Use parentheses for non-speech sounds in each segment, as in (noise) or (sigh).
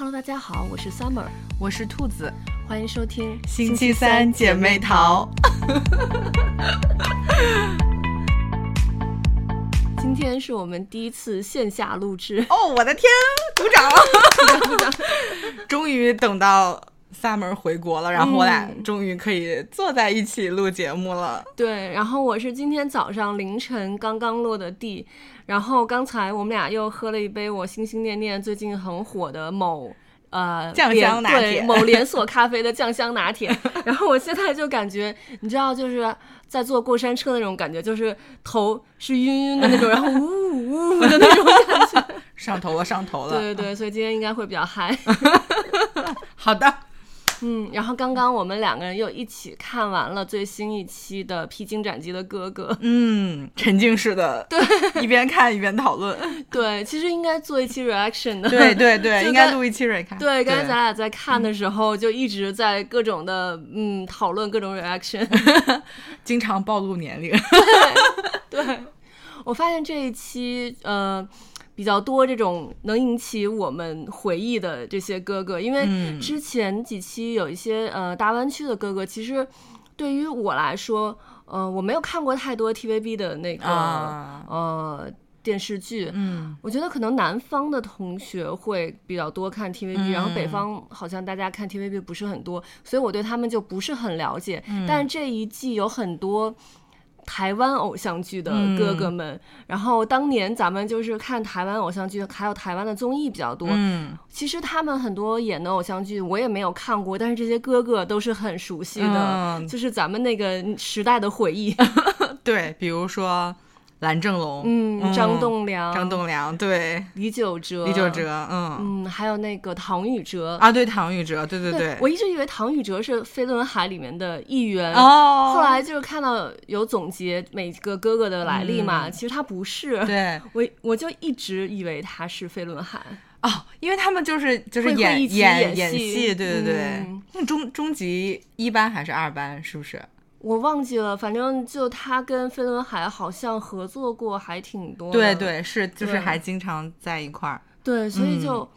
Hello，大家好，我是 Summer，我是兔子，欢迎收听星期三姐妹淘。(laughs) 今天是我们第一次线下录制哦，我的天，鼓掌！鼓掌！终于等到 Summer 回国了，然后我俩终于可以坐在一起录节目了。嗯、对，然后我是今天早上凌晨刚刚落的地。然后刚才我们俩又喝了一杯我心心念念最近很火的某呃酱香拿铁，对，某连锁咖啡的酱香拿铁。然后我现在就感觉，你知道，就是在坐过山车那种感觉，就是头是晕晕的那种，然后呜呜的那种感觉，(laughs) 上头了，上头了。对对对，所以今天应该会比较嗨。(laughs) (laughs) 好的。嗯，然后刚刚我们两个人又一起看完了最新一期的《披荆斩棘的哥哥》。嗯，沉浸式的，对，一边看一边讨论。(laughs) 对，其实应该做一期 reaction 的。对对对，应该录一期 reaction。对，刚才咱俩在看的时候，就一直在各种的嗯讨论各种 reaction，(laughs) 经常暴露年龄。对，(laughs) 对，我发现这一期呃。比较多这种能引起我们回忆的这些哥哥，因为之前几期有一些呃大湾区的哥哥，其实对于我来说，呃我没有看过太多 TVB 的那个、啊、呃电视剧，嗯，我觉得可能南方的同学会比较多看 TVB，、嗯、然后北方好像大家看 TVB 不是很多，所以我对他们就不是很了解。嗯、但这一季有很多。台湾偶像剧的哥哥们，嗯，然后当年咱们就是看台湾偶像剧，还有台湾的综艺比较多。嗯，其实他们很多演的偶像剧我也没有看过，但是这些哥哥都是很熟悉的，嗯，就是咱们那个时代的回忆。(laughs) 对，比如说。蓝正龙，嗯，张栋梁，张栋梁，对，李玖哲，李玖哲，嗯。嗯，还有那个唐禹哲。啊，对，唐禹哲，对对对，对，我一直以为唐禹哲是飞轮海里面的一员，哦，后来就是看到有总结每个哥哥的来历嘛，嗯、其实他不是，对，(laughs) 我我就一直以为他是飞轮海，哦，因为他们就是就是演演演戏，对对对，嗯、那终终极一班还是二班，是不是？我忘记了，反正就他跟飞轮海好像合作过，还挺多。对对，是就是还经常在一块儿。对，所以就、嗯、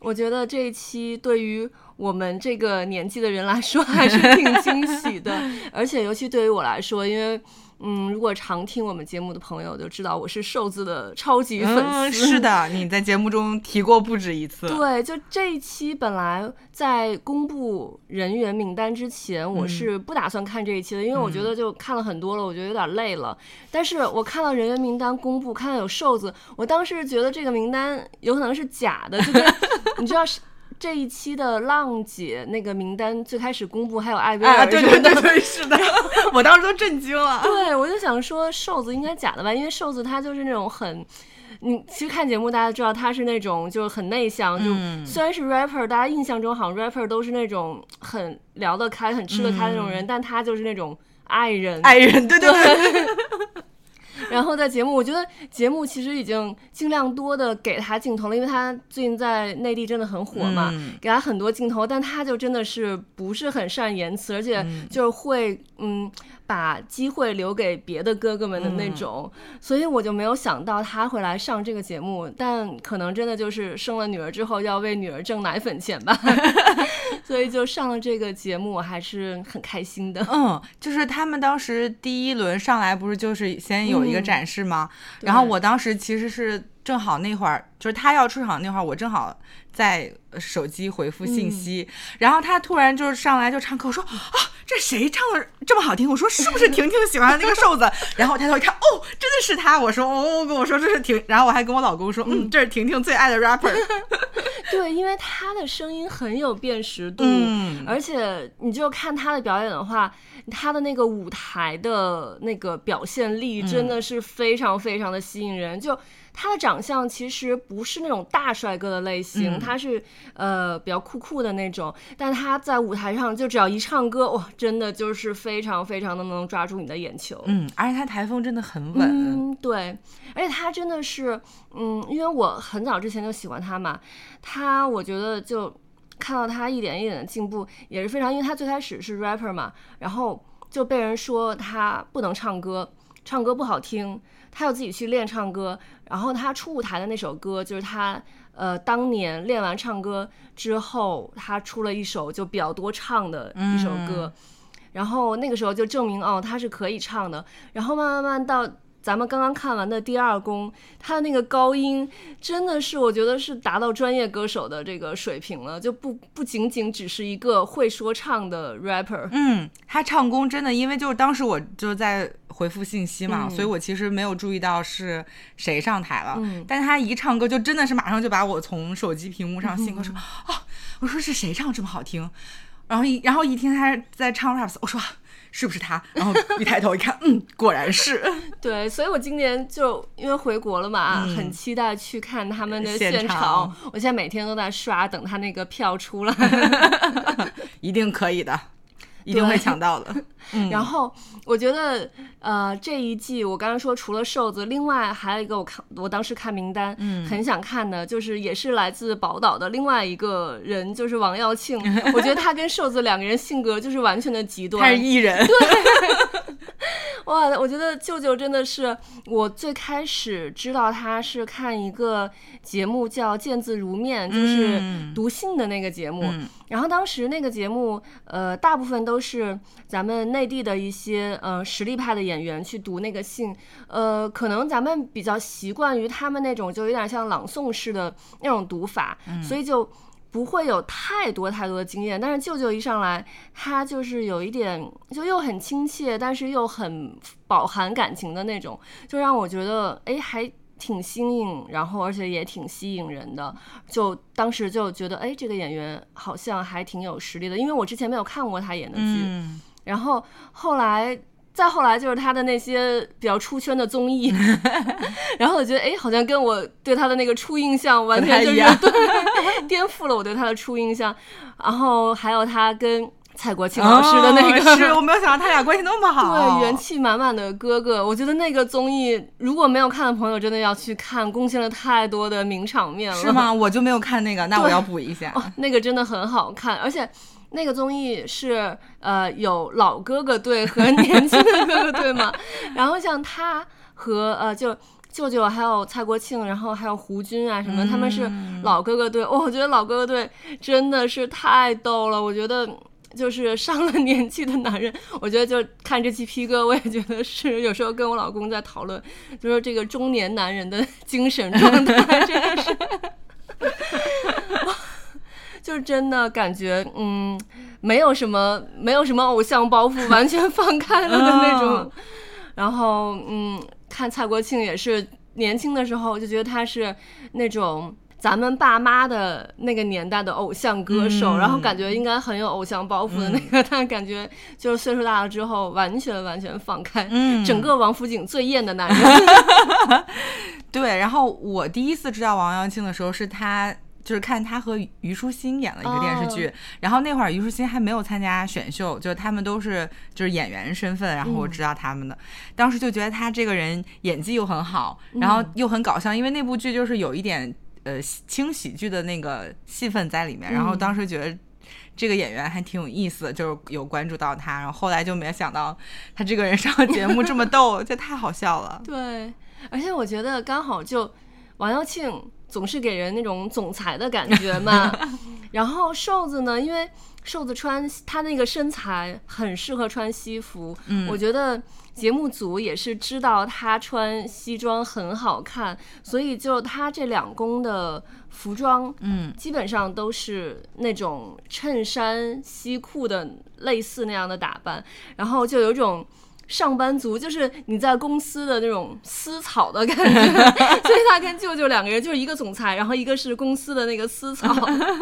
我觉得这一期对于我们这个年纪的人来说还是挺惊喜的，(laughs) 而且尤其对于我来说，因为。嗯，如果常听我们节目的朋友就知道我是瘦子的超级粉丝。嗯，是的，你在节目中提过不止一次。(laughs) 对，就这一期本来在公布人员名单之前，我是不打算看这一期的，嗯，因为我觉得就看了很多了，我觉得有点累了。但是我看到人员名单公布，看到有瘦子，我当时觉得这个名单有可能是假的，就是 (laughs) 你知道是。这一期的浪姐那个名单最开始公布，还有艾薇儿，啊，对对对对，是的，我当时都震惊了。(laughs) 对，我就想说瘦子应该假的吧，因为瘦子他就是那种很，你其实看节目大家知道他是那种就是很内向，嗯、就虽然是 rapper，大家印象中好像 rapper 都是那种很聊得开、很吃得开的那种人，嗯、但他就是那种爱人，爱人，对对对。(laughs) 对然后在节目，我觉得节目其实已经尽量多的给他镜头了，因为他最近在内地真的很火嘛，嗯、给他很多镜头，但他就真的是不是很善言辞，而且就是会嗯。嗯把机会留给别的哥哥们的那种，嗯，所以我就没有想到他会来上这个节目，但可能真的就是生了女儿之后要为女儿挣奶粉钱吧，(laughs) 所以就上了这个节目，我还是很开心的。嗯，就是他们当时第一轮上来不是就是先有一个展示吗？嗯，然后我当时其实是。正好那会儿就是他要出场那会儿，我正好在手机回复信息，嗯，然后他突然就上来就唱歌，我说啊，这谁唱的这么好听？我说 (laughs) 是不是婷婷喜欢的那个瘦子？(laughs) 然后我抬头一看，哦，真的是他！我说哦，跟我说这是婷，然后我还跟我老公说，嗯，这是婷婷最爱的 rapper。(laughs) 对，因为他的声音很有辨识度，嗯，而且你就看他的表演的话，他的那个舞台的那个表现力真的是非常非常的吸引人，就。他的长相其实不是那种大帅哥的类型，嗯、他是呃比较酷酷的那种，但他在舞台上就只要一唱歌，哇，真的就是非常非常的能抓住你的眼球。嗯，而且他台风真的很稳。嗯，对，而且他真的是，嗯，因为我很早之前就喜欢他嘛，他我觉得就看到他一点一点的进步也是非常，因为他最开始是 rapper 嘛，然后就被人说他不能唱歌，唱歌不好听。他又自己去练唱歌，然后他初舞台的那首歌就是他呃当年练完唱歌之后，他出了一首就比较多唱的一首歌，嗯、然后那个时候就证明哦他是可以唱的，然后慢慢慢到。咱们刚刚看完的第二宫，他的那个高音真的是，我觉得是达到专业歌手的这个水平了，就不不仅仅只是一个会说唱的 rapper。嗯，他唱功真的，因为就是当时我就在回复信息嘛，嗯、所以我其实没有注意到是谁上台了。嗯，但他一唱歌，就真的是马上就把我从手机屏幕上信哥说、嗯、啊，我说是谁唱这么好听？然后一然后一听他在唱 rap，我说。是不是他？然后一抬头一看，嗯，果然是。(laughs) 对，所以我今年就因为回国了嘛，嗯、很期待去看他们的现场。现场我现在每天都在刷，等他那个票出来，(laughs) 一定可以的。一定会抢到的。(laughs) 嗯、然后我觉得，呃，这一季我刚刚说除了瘦子，另外还有一个我看我当时看名单，嗯，很想看的，就是也是来自宝岛的另外一个人，就是王耀庆。(laughs) 我觉得他跟瘦子两个人性格就是完全的极端。他是艺人。对。(laughs) 哇，我觉得舅舅真的是我最开始知道他是看一个节目叫《见字如面》，就是读信的那个节目。嗯、然后当时那个节目，呃，大部分都是咱们内地的一些呃实力派的演员去读那个信。呃，可能咱们比较习惯于他们那种就有点像朗诵式的那种读法，嗯、所以就。不会有太多太多的经验，但是舅舅一上来，他就是有一点，就又很亲切，但是又很饱含感情的那种，就让我觉得，哎，还挺新颖，然后而且也挺吸引人的。就当时就觉得，哎，这个演员好像还挺有实力的，因为我之前没有看过他演的剧，嗯、然后后来。再后来就是他的那些比较出圈的综艺，(laughs) 然后我觉得哎，好像跟我对他的那个初印象完全就是对，颠覆了我对他的初印象。然后还有他跟蔡国庆老师的那个，哦、是我没有想到他俩关系那么好，(laughs) 对，元气满满的哥哥。我觉得那个综艺如果没有看的朋友，真的要去看，贡献了太多的名场面了。是吗？(laughs) 我就没有看那个，那我要补一下。哦，那个真的很好看，而且。那个综艺是呃有老哥哥队和年轻的哥哥队嘛，(laughs) 然后像他和呃就舅舅还有蔡国庆，然后还有胡军啊什么，他们是老哥哥队。哦，我觉得老哥哥队真的是太逗了。我觉得就是上了 (laughs) 年纪的男人，我觉得就看这期 P 哥，我也觉得是有时候跟我老公在讨论，就说这个中年男人的 (laughs) 精神状态真的是。(laughs) 就真的感觉，嗯，没有什么，没有什么偶像包袱，完全放开了的那种。哦、然后，嗯，看蔡国庆也是年轻的时候就觉得他是那种咱们爸妈的那个年代的偶像歌手，嗯、然后感觉应该很有偶像包袱的那个，嗯、(laughs) 但感觉就是岁数大了之后，完全完全放开，嗯，整个王府井最艳的男人。嗯、(laughs) 对，然后我第一次知道王耀庆的时候是他。就是看他和虞书欣演了一个电视剧，oh. 然后那会儿虞书欣还没有参加选秀，就他们都是就是演员身份，然后我知道他们的，嗯、当时就觉得他这个人演技又很好，然后又很搞笑，嗯、因为那部剧就是有一点呃轻喜剧的那个戏份在里面，然后当时觉得这个演员还挺有意思，就是有关注到他，然后后来就没想到他这个人上节目这么逗，(laughs) 这太好笑了。对，而且我觉得刚好就王耀庆。总是给人那种总裁的感觉嘛，(laughs) 然后瘦子呢，因为瘦子穿他那个身材很适合穿西服，嗯，我觉得节目组也是知道他穿西装很好看，所以就他这两公的服装，嗯，基本上都是那种衬衫西裤的类似那样的打扮，然后就有种。上班族就是你在公司的那种私草的感觉，所以他跟舅舅两个人就是一个总裁，然后一个是公司的那个私草，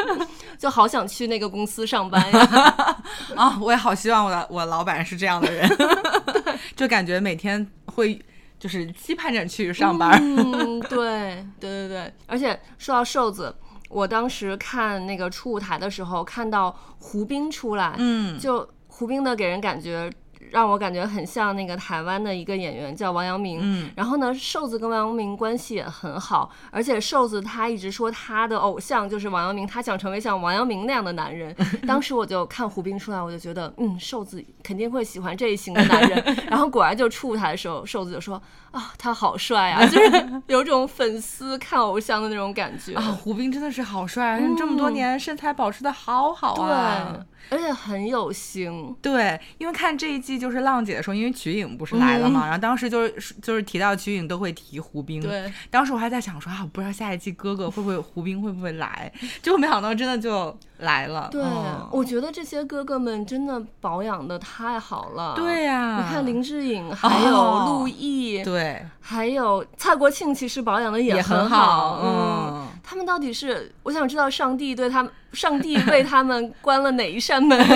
(laughs) 就好想去那个公司上班呀！啊，(laughs) 我也好希望我的我老板是这样的人，(laughs) 就感觉每天会就是期盼着去上班。嗯，对对对对，而且说到瘦子，我当时看那个初舞台的时候，看到胡兵出来，嗯，就胡兵的给人感觉。让我感觉很像那个台湾的一个演员叫王阳明。嗯，然后呢，瘦子跟王阳明关系也很好，而且瘦子他一直说他的偶像就是王阳明，他想成为像王阳明那样的男人。(laughs) 当时我就看胡兵出来，我就觉得，嗯，瘦子肯定会喜欢这一型的男人。(laughs) 然后果然就触他的时候，瘦子就说啊，他好帅啊，(laughs) 就是有种粉丝看偶像的那种感觉啊。胡兵真的是好帅，啊，这么多年身材保持的好好啊。对。而且很有型，对，因为看这一季就是浪姐的时候，因为瞿颖不是来了嘛，嗯、然后当时就是就是提到瞿颖都会提胡兵，对，当时我还在想说啊，我不知道下一季哥哥会不会胡兵会不会来，(laughs) 结果没想到真的就来了。对、嗯，我觉得这些哥哥们真的保养的太好了。对呀、啊，你看林志颖，还有陆毅、哦，对，还有蔡国庆，其实保养的也很好，嗯，嗯，他们到底是，我想知道上帝对他们。上帝为他们关了哪一扇门？(laughs)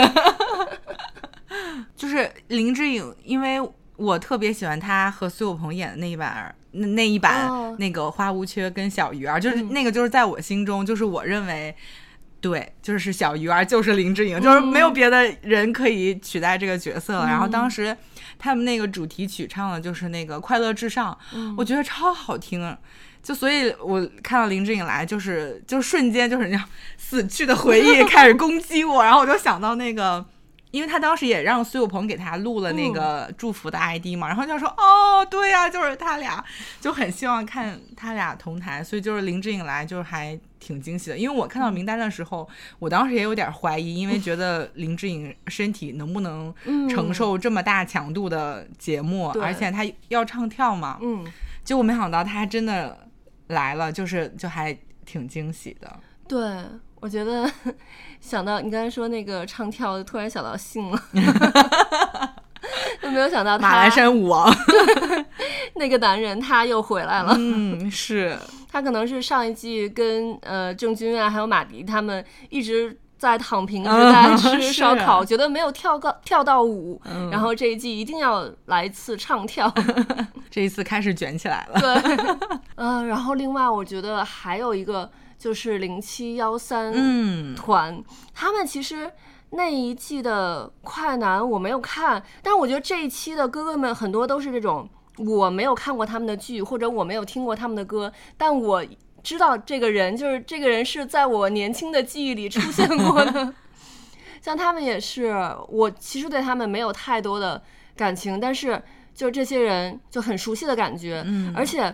就是林志颖，因为我特别喜欢他和苏有朋演的那一版，那那一版、oh. 那个花无缺跟小鱼儿，就是那个就是在我心中，就是我认为，对，就是小鱼儿就是林志颖，就是没有别的人可以取代这个角色了。然后当时他们那个主题曲唱的就是那个《快乐至上》，我觉得超好听。就所以，我看到林志颖来，就是就瞬间就是那样死去的回忆开始攻击我，然后我就想到那个，因为他当时也让苏有朋给他录了那个祝福的 ID 嘛，然后就说哦，对呀，就是他俩，就很希望看他俩同台，所以就是林志颖来就是还挺惊喜的，因为我看到名单的时候，我当时也有点怀疑，因为觉得林志颖身体能不能承受这么大强度的节目，而且他要唱跳嘛，嗯，结果没想到他还真的。来了，就是就还挺惊喜的。对，我觉得想到你刚才说那个唱跳，突然想到信了，(laughs) 都没有想到他马栏山舞王 (laughs) 那个男人他又回来了。嗯，(laughs) 是他可能是上一季跟呃郑钧啊还有马迪他们一直。在躺平，(laughs) 一直在吃烧烤，嗯、觉得没有跳高跳到舞，嗯，然后这一季一定要来一次唱跳。(laughs) 这一次开始卷起来了。对，嗯、(laughs) 呃，然后另外我觉得还有一个就是零七幺三团，嗯，他们其实那一季的快男我没有看，但是我觉得这一期的哥哥们很多都是这种我没有看过他们的剧，或者我没有听过他们的歌，但我。知道这个人，就是这个人是在我年轻的记忆里出 (laughs) 现过的，像他们也是，我其实对他们没有太多的感情，但是就这些人就很熟悉的感觉，嗯，而且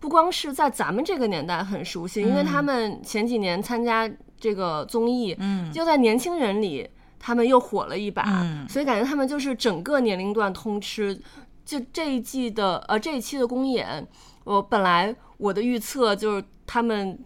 不光是在咱们这个年代很熟悉，因为他们前几年参加这个综艺，嗯，就在年轻人里他们又火了一把，嗯，所以感觉他们就是整个年龄段通吃，就这一季的呃这一期的公演，我本来我的预测就是。他们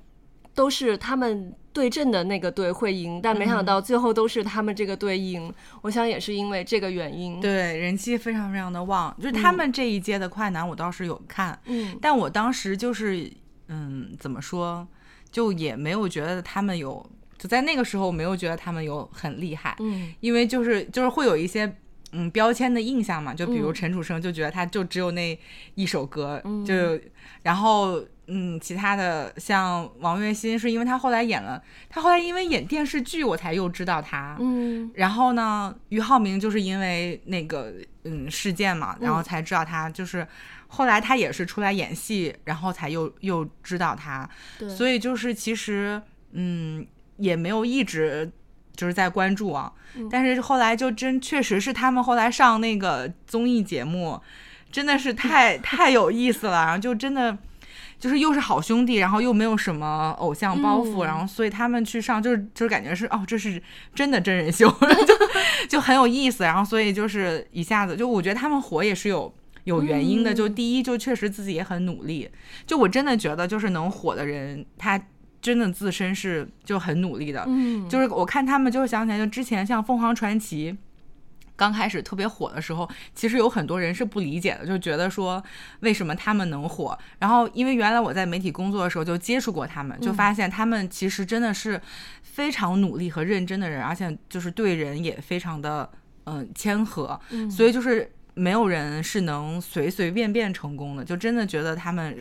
都是他们对阵的那个队会赢，但没想到最后都是他们这个队赢。嗯。我想也是因为这个原因。对，人气非常非常的旺。就是他们这一届的快男，我倒是有看，嗯，但我当时就是，嗯，怎么说，就也没有觉得他们有，就在那个时候没有觉得他们有很厉害，嗯，因为就是就是会有一些嗯标签的印象嘛，就比如陈楚生就觉得他就只有那一首歌，嗯，就然后。嗯，其他的像王栎鑫，是因为他后来演了，他后来因为演电视剧，我才又知道他。嗯，然后呢，俞灏明就是因为那个嗯事件嘛，然后才知道他，就是后来他也是出来演戏，然后才又又知道他。对，所以就是其实嗯也没有一直就是在关注啊，嗯，但是后来就真确实是他们后来上那个综艺节目，真的是太太有意思了，然后就真的。就是又是好兄弟，然后又没有什么偶像包袱，嗯、然后所以他们去上就是就是感觉是哦，这是真的真人秀，(laughs) 就 (laughs) 就很有意思。然后所以就是一下子就我觉得他们火也是有有原因的。就第一就确实自己也很努力。就我真的觉得就是能火的人，他真的自身是就很努力的。嗯，就是我看他们就想起来，就之前像凤凰传奇。刚开始特别火的时候，其实有很多人是不理解的，就觉得说为什么他们能火。然后因为原来我在媒体工作的时候就接触过他们，就发现他们其实真的是非常努力和认真的人，而且就是对人也非常的嗯谦和，所以就是没有人是能随随便便成功的，就真的觉得他们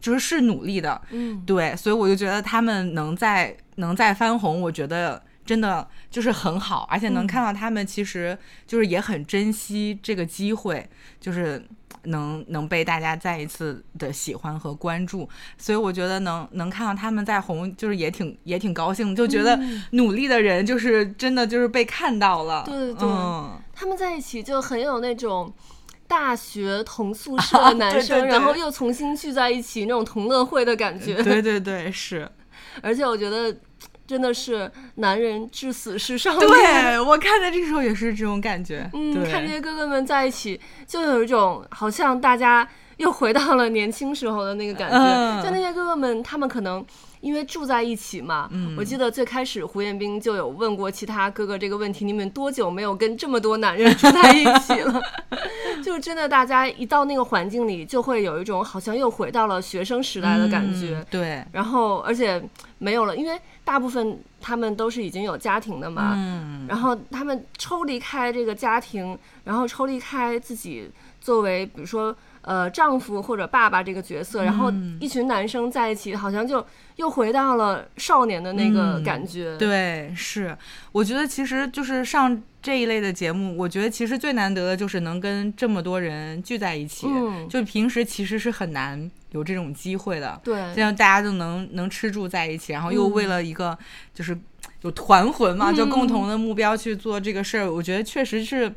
就是是努力的，嗯，对，所以我就觉得他们能在能在翻红，我觉得。真的就是很好，而且能看到他们其实就是也很珍惜这个机会，就是能能被大家再一次的喜欢和关注，所以我觉得能能看到他们在红，就是也挺也挺高兴，就觉得努力的人就是真的就是被看到了。对对对，嗯，他们在一起就很有那种大学同宿舍的男生，啊、对对对，然后又重新聚在一起那种同乐会的感觉。对对对，是，(laughs) 而且我觉得。真的是男人至死是少年。对，我看的这时候也是这种感觉。嗯，看这些哥哥们在一起，就有一种好像大家又回到了年轻时候的那个感觉。嗯、就那些哥哥们，他们可能因为住在一起嘛。嗯。我记得最开始胡彦斌就有问过其他哥哥这个问题：你们多久没有跟这么多男人住在一起了？(laughs) 就真的，大家一到那个环境里，就会有一种好像又回到了学生时代的感觉。嗯、对。然后，而且没有了，因为。大部分他们都是已经有家庭的嘛，嗯，然后他们抽离开这个家庭，然后抽离开自己作为比如说呃丈夫或者爸爸这个角色，然后一群男生在一起，好像就又回到了少年的那个感觉。嗯，对，是，我觉得其实就是上这一类的节目，我觉得其实最难得的就是能跟这么多人聚在一起，嗯，就平时其实是很难。有这种机会的，对，这样大家就能能吃住在一起，然后又为了一个就是有团魂嘛，嗯、就共同的目标去做这个事儿，嗯、我觉得确实是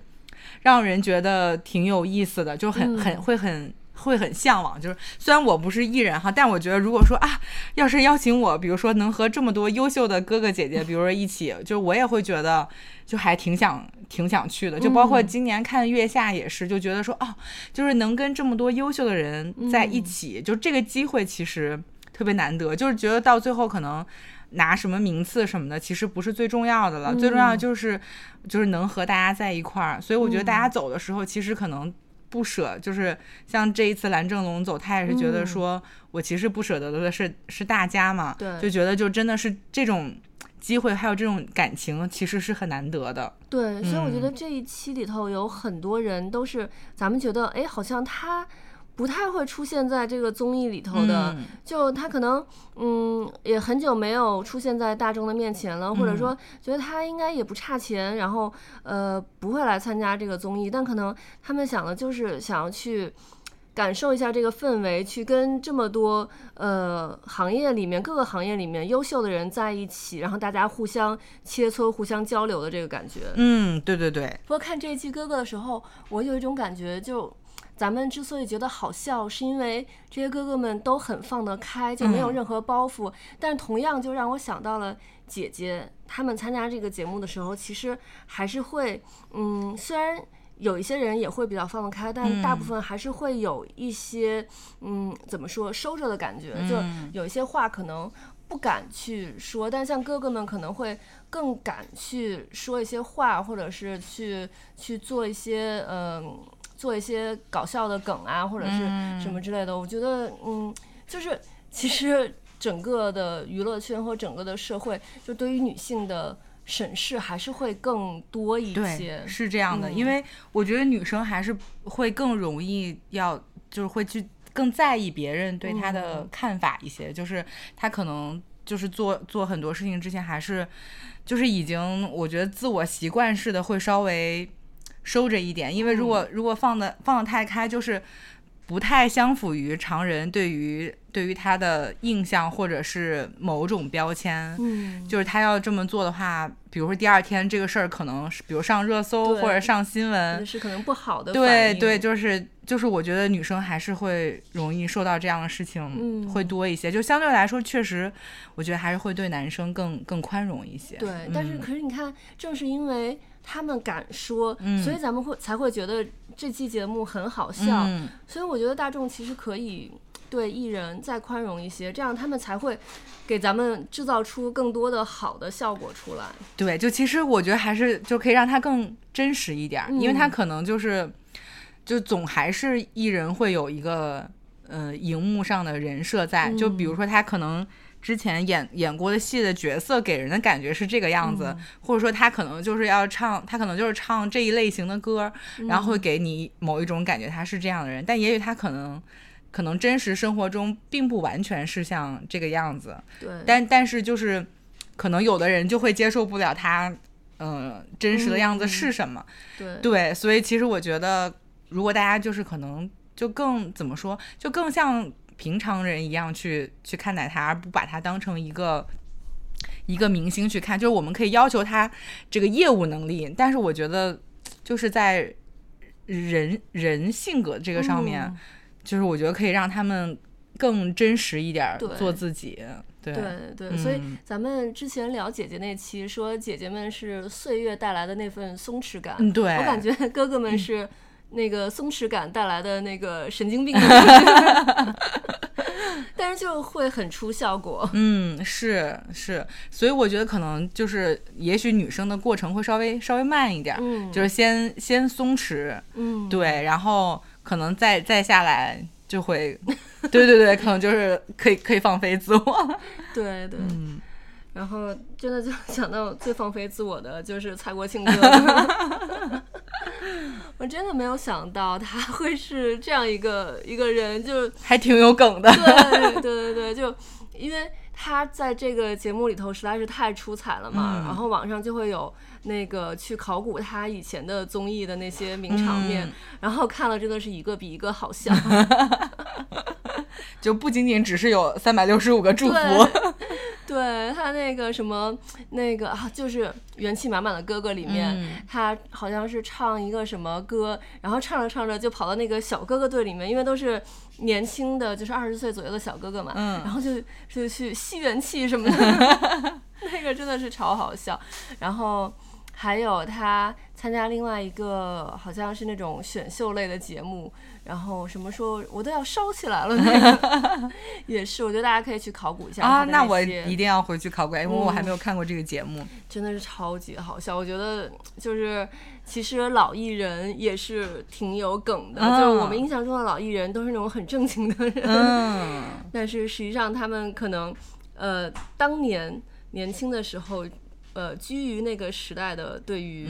让人觉得挺有意思的，就很很会很。会很向往，就是虽然我不是艺人哈，但我觉得如果说啊，要是邀请我，比如说能和这么多优秀的哥哥姐姐，比如说一起，就我也会觉得就还挺想挺想去的。就包括今年看月下也是，就觉得说哦，就是能跟这么多优秀的人在一起，就这个机会其实特别难得。就是觉得到最后可能拿什么名次什么的，其实不是最重要的了，最重要的就是就是能和大家在一块儿。所以我觉得大家走的时候，其实可能。不舍，就是像这一次蓝正龙走，他也是觉得说，我其实不舍得的是、嗯、是大家嘛，对，就觉得就真的是这种机会，还有这种感情，其实是很难得的。对，所以我觉得这一期里头有很多人都是咱们觉得，哎，好像他。不太会出现在这个综艺里头的，嗯、就他可能嗯也很久没有出现在大众的面前了，嗯、或者说觉得他应该也不差钱，然后呃不会来参加这个综艺，但可能他们想的就是想要去感受一下这个氛围，去跟这么多呃行业里面各个行业里面优秀的人在一起，然后大家互相切磋、互相交流的这个感觉。嗯，对对对。不过看这一期哥哥的时候，我有一种感觉就。咱们之所以觉得好笑，是因为这些哥哥们都很放得开，就没有任何包袱。嗯、但同样就让我想到了姐姐，他们参加这个节目的时候，其实还是会，嗯，虽然有一些人也会比较放得开，但大部分还是会有一些，嗯，怎么说，收着的感觉，就有一些话可能不敢去说。但像哥哥们可能会更敢去说一些话，或者是去去做一些，嗯。做一些搞笑的梗啊，或者是什么之类的，嗯、我觉得，嗯，就是其实整个的娱乐圈和整个的社会，就对于女性的审视还是会更多一些。对，是这样的，嗯、因为我觉得女生还是会更容易要，就是会去更在意别人对她的看法一些，嗯、就是她可能就是做做很多事情之前，还是就是已经，我觉得自我习惯式的会稍微。收着一点，因为如果如果放的放的太开，就是不太相符于常人对于对于他的印象或者是某种标签。嗯，就是他要这么做的话，比如说第二天这个事儿可能是，比如上热搜或者上新闻，是可能不好的。对对，就是就是，我觉得女生还是会容易受到这样的事情会多一些。就相对来说，确实，我觉得还是会对男生更更宽容一些。对，但是可是你看，正是因为。他们敢说，所以咱们会才会觉得这期节目很好笑。嗯、所以我觉得大众其实可以对艺人再宽容一些，这样他们才会给咱们制造出更多的好的效果出来。对，就其实我觉得还是就可以让他更真实一点，嗯、因为他可能就是就总还是艺人会有一个呃荧幕上的人设在，嗯、就比如说他可能。之前演演过的戏的角色给人的感觉是这个样子，嗯、或者说他可能就是要唱，他可能就是唱这一类型的歌，嗯、然后会给你某一种感觉，他是这样的人。但也许他可能，可能真实生活中并不完全是像这个样子。对。但但是就是可能有的人就会接受不了他，嗯、呃，真实的样子是什么。嗯、对对，所以其实我觉得，如果大家就是可能就更怎么说，就更像平常人一样去去看待他，而不把他当成一个一个明星去看。就是我们可以要求他这个业务能力，但是我觉得就是在人人性格这个上面。嗯就是我觉得可以让他们更真实一点，做自己。对对对，嗯、所以咱们之前聊姐姐那期，说姐姐们是岁月带来的那份松弛感。嗯，对。我感觉哥哥们是那个松弛感带来的那个神经病。(laughs) (laughs) 但是就会很出效果。嗯，是是，所以我觉得可能就是，也许女生的过程会稍微稍微慢一点，嗯、就是先先松弛，嗯，对，然后。可能再再下来就会，(laughs) 对对对，可能就是可以可以放飞自我，对 (laughs) 对，嗯，然后真的就想到最放飞自我的就是蔡国庆哥哥，(laughs) 我真的没有想到他 (laughs) 会是这样一个一个人，就还挺有梗的，对对对对，(laughs) 就因为他在这个节目里头实在是太出彩了嘛，嗯、然后网上就会有。那个去考古他以前的综艺的那些名场面，嗯、然后看了真的是一个比一个好笑，就不仅仅只是有三百六十五个祝福，对，他那个什么那个啊，就是元气满满的哥哥里面，嗯、他好像是唱一个什么歌，然后唱着唱着就跑到那个小哥哥队里面，因为都是年轻的，就是二十岁左右的小哥哥嘛，嗯、然后就就去吸元气什么的，(laughs) 那个真的是超好笑，然后。还有他参加另外一个好像是那种选秀类的节目，然后什么时候我都要烧起来了，那个也是，我觉得大家可以去考古一下啊。那我一定要回去考古，因为我还没有看过这个节目，嗯，真的是超级好笑。我觉得就是其实老艺人也是挺有梗的，嗯、就是我们印象中的老艺人都是那种很正经的人，嗯、(laughs) 但是实际上他们可能呃当年年轻的时候。呃，基于那个时代的对于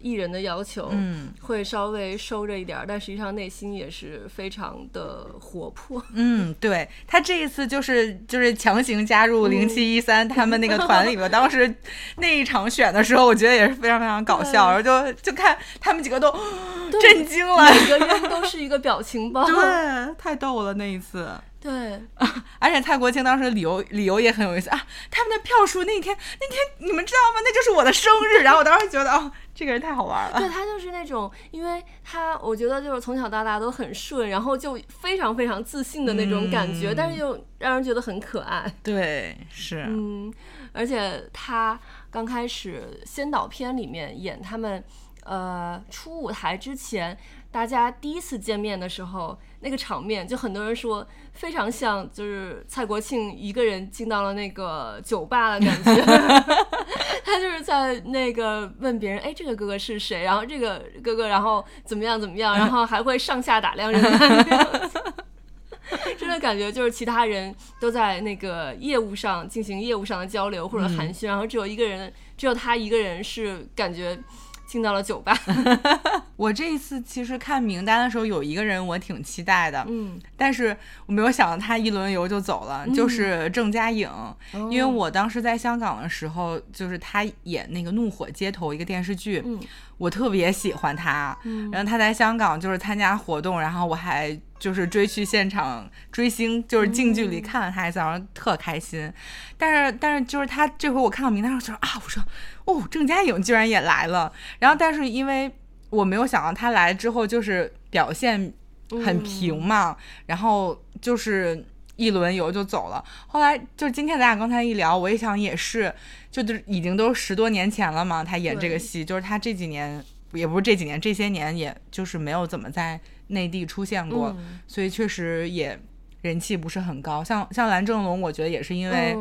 艺人的要求，嗯，会稍微收着一点儿，但实际上内心也是非常的活泼。(laughs) 嗯，对，他这一次就是就是强行加入零七一三他们那个团里边，嗯、(laughs) 当时那一场选的时候，我觉得也是非常非常搞笑，然后就就看他们几个都震惊了，每个人都是一个表情包，(laughs) 对，太逗了那一次。对，(laughs) 而且蔡国庆当时的理由理由也很有意思啊，他们的票数那天那天你们知道吗？那就是我的生日。然后我当时觉得哦，这个人太好玩了。对，他就是那种，因为他我觉得就是从小到大都很顺，然后就非常非常自信的那种感觉，嗯、但是又让人觉得很可爱。对，是。嗯，而且他刚开始先导片里面演他们呃出舞台之前，大家第一次见面的时候。那个场面就很多人说非常像，就是蔡国庆一个人进到了那个酒吧的感觉。(laughs) 他就是在那个问别人，哎，这个哥哥是谁？然后这个哥哥，然后怎么样怎么样？(laughs) 然后还会上下打量人家。(laughs) 真的感觉就是其他人都在那个业务上进行业务上的交流或者寒暄，嗯、然后只有一个人，只有他一个人是感觉。进到了酒吧，(laughs) 我这一次其实看名单的时候，有一个人我挺期待的，嗯，但是我没有想到他一轮游就走了，嗯、就是郑嘉颖，嗯、因为我当时在香港的时候，就是他演那个《怒火街头》一个电视剧，嗯、我特别喜欢他，嗯、然后他在香港就是参加活动，然后我还就是追去现场追星，就是近距离看了他一次，然后特开心，但是但是就是他这回我看到名单上就说啊，我说。哦，郑嘉颖居然也来了，然后但是因为我没有想到他来之后就是表现很平嘛，嗯、然后就是一轮游就走了。后来就是今天咱俩刚才一聊，我一想也是，就就已经都十多年前了嘛，他演这个戏，就是他这几年也不是这几年，这些年也就是没有怎么在内地出现过，嗯、所以确实也人气不是很高。像像蓝正龙，我觉得也是因为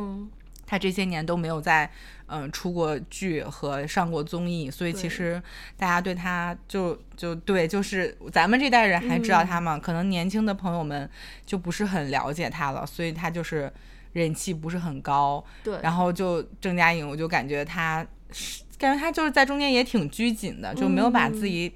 他这些年都没有在。嗯，出过剧和上过综艺，所以其实大家对他就就对，就是咱们这代人还知道他嘛，嗯、可能年轻的朋友们就不是很了解他了，所以他就是人气不是很高。对，然后就郑嘉颖，我就感觉他，感觉他就是在中间也挺拘谨的，就没有把自己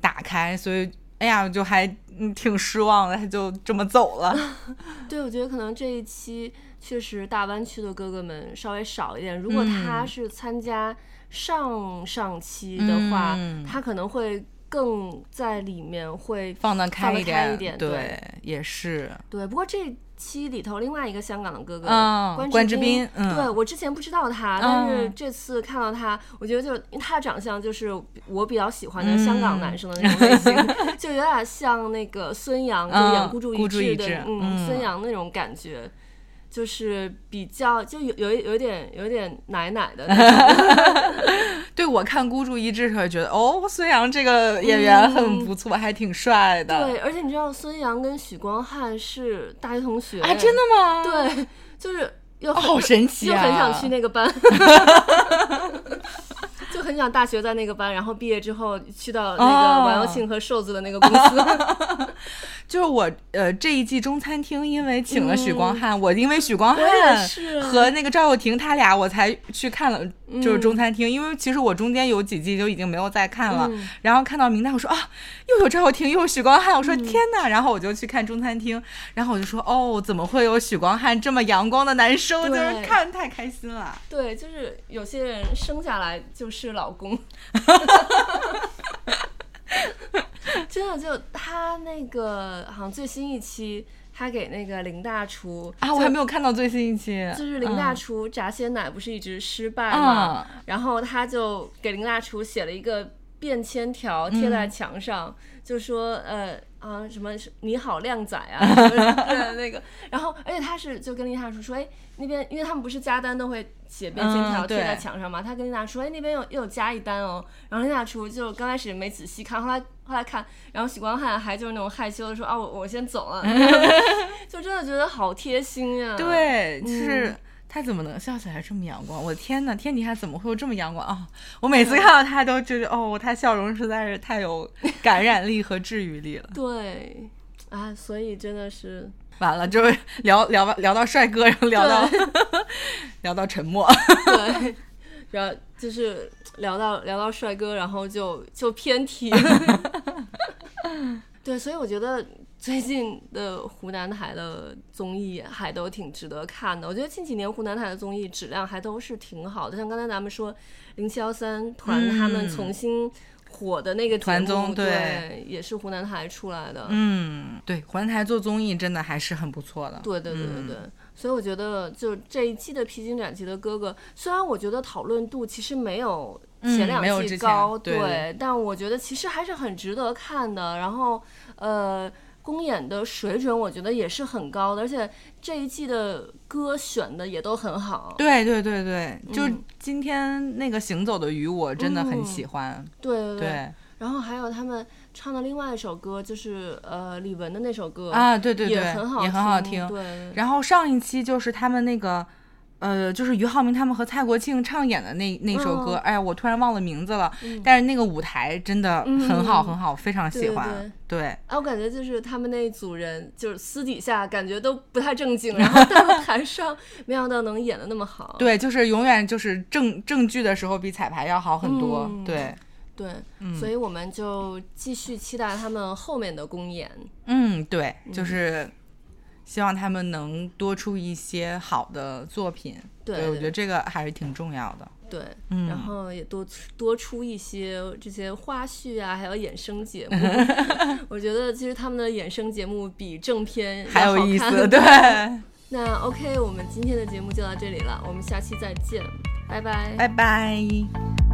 打开，嗯、所以哎呀，就还挺失望的，他就这么走了。(laughs) 对，我觉得可能这一期。确实大湾区的哥哥们稍微少一点。如果他是参加上上期的话，嗯、他可能会更在里面会放得开一点。对也是。对，不过这。期里头另外一个香港的哥哥，嗯、关之斌，嗯、对，我之前不知道他，嗯、但是这次看到他，我觉得就因为他的长相就是我比较喜欢的香港男生的那种类型，嗯、(laughs) 就有点像那个孙杨，就演孤注一掷的，嗯，嗯。孙杨那种感觉。就是比较就有有有点有点奶奶的，(laughs) 对，我看孤注一掷时候觉得哦，孙杨这个演员很不错，嗯、还挺帅的。对，而且你知道孙杨跟许光汉是大学同学啊？真的吗？对，就是又、哦、好神奇啊，又很想去那个班。(laughs) 就很想大学在那个班，然后毕业之后去到那个王耀庆和瘦子的那个公司。Oh. (laughs) 就是我呃这一季中餐厅，因为请了许光汉，嗯、我因为许光汉和那个赵又廷他俩，我才去看了就是中餐厅。嗯、因为其实我中间有几季就已经没有再看了，嗯、然后看到名单，我说啊，又有赵又廷，又有许光汉，我说天哪！嗯、然后我就去看中餐厅，然后我就说哦，怎么会有许光汉这么阳光的男生？就是看太开心了。对，就是有些人生下来就是。是老公，(laughs) (laughs) 真的就他那个好像最新一期，他给那个林大厨啊，我还没有看到最新一期，就是林大厨炸鲜奶不是一直失败嘛，嗯、然后他就给林大厨写了一个便签条贴在墙上，嗯、就说呃。啊，什么你好靓仔啊，(laughs) 对那个，然后而且他是就跟林大厨说，哎，那边因为他们不是加单都会写便签条贴在墙上嘛，嗯、他跟林大厨说，哎，那边又又有加一单哦，然后林大厨就刚开始没仔细看，后来后来看，然后许光汉还就是那种害羞的说，啊，我我先走了，(laughs) 就真的觉得好贴心呀、啊，对，就是。嗯他怎么能笑起来这么阳光？我的天呐，天底下怎么会有这么阳光啊、哦？我每次看到他都觉得，哦，他笑容实在是太有感染力和治愈力了。(laughs) 对，啊，所以真的是完了，就是聊聊聊到帅哥，然后聊到 (laughs) 聊到沉默。(laughs) 对，然后就是聊到聊到帅哥，然后就就偏题。对，所以我觉得。最近的湖南台的综艺还都挺值得看的，我觉得近几年湖南台的综艺质量还都是挺好的，像刚才咱们说零七幺三团他们重新火的那个团综，嗯、对，对，也是湖南台出来的。嗯，对，湖南台做综艺真的还是很不错的。对对对对对，嗯、所以我觉得就这一季的《披荆斩棘的哥哥》，虽然我觉得讨论度其实没有前两季高，嗯、对，对，但我觉得其实还是很值得看的。然后，呃。公演的水准我觉得也是很高的，而且这一季的歌选的也都很好。对对对对，嗯、就今天那个行走的鱼，我真的很喜欢。嗯、对对对。对然后还有他们唱的另外一首歌，就是呃李玟的那首歌啊，对对对，也很好听，也很好听。对。然后上一期就是他们那个。呃，就是俞灏明他们和蔡国庆唱演的那那首歌，嗯、哎呀，我突然忘了名字了。嗯、但是那个舞台真的很好，很好，嗯、非常喜欢。对，对，对，对，哎，我感觉就是他们那一组人，就是私底下感觉都不太正经，(laughs) 然后到了台上，没想到能演的那么好。对，就是永远就是正正剧的时候比彩排要好很多。嗯、对，对，嗯、所以我们就继续期待他们后面的公演。嗯，对，就是。希望他们能多出一些好的作品，对，对，我觉得这个还是挺重要的。对，嗯，然后也多多出一些这些花絮啊，还有衍生节目。(laughs) 我觉得其实他们的衍生节目比正片还有意思。对，(laughs) 那 OK，我们今天的节目就到这里了，我们下期再见，拜拜，拜拜。